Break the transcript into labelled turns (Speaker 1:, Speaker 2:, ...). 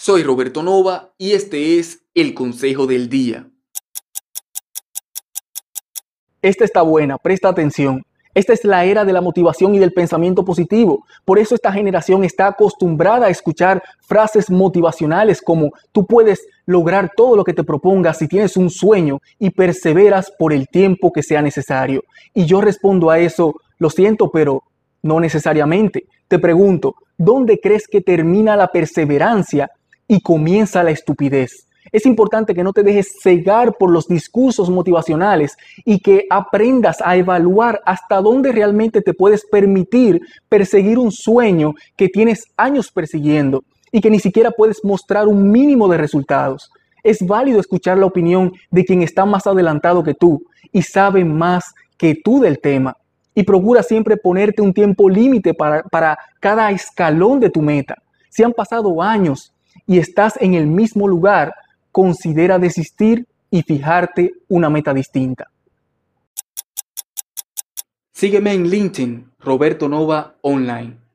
Speaker 1: Soy Roberto Nova y este es el Consejo del Día.
Speaker 2: Esta está buena, presta atención. Esta es la era de la motivación y del pensamiento positivo. Por eso esta generación está acostumbrada a escuchar frases motivacionales como tú puedes lograr todo lo que te propongas si tienes un sueño y perseveras por el tiempo que sea necesario. Y yo respondo a eso, lo siento, pero no necesariamente. Te pregunto, ¿dónde crees que termina la perseverancia y comienza la estupidez? Es importante que no te dejes cegar por los discursos motivacionales y que aprendas a evaluar hasta dónde realmente te puedes permitir perseguir un sueño que tienes años persiguiendo y que ni siquiera puedes mostrar un mínimo de resultados. Es válido escuchar la opinión de quien está más adelantado que tú y sabe más que tú del tema. Y procura siempre ponerte un tiempo límite para, para cada escalón de tu meta. Si han pasado años y estás en el mismo lugar, considera desistir y fijarte una meta distinta.
Speaker 1: Sígueme en LinkedIn, Roberto Nova Online.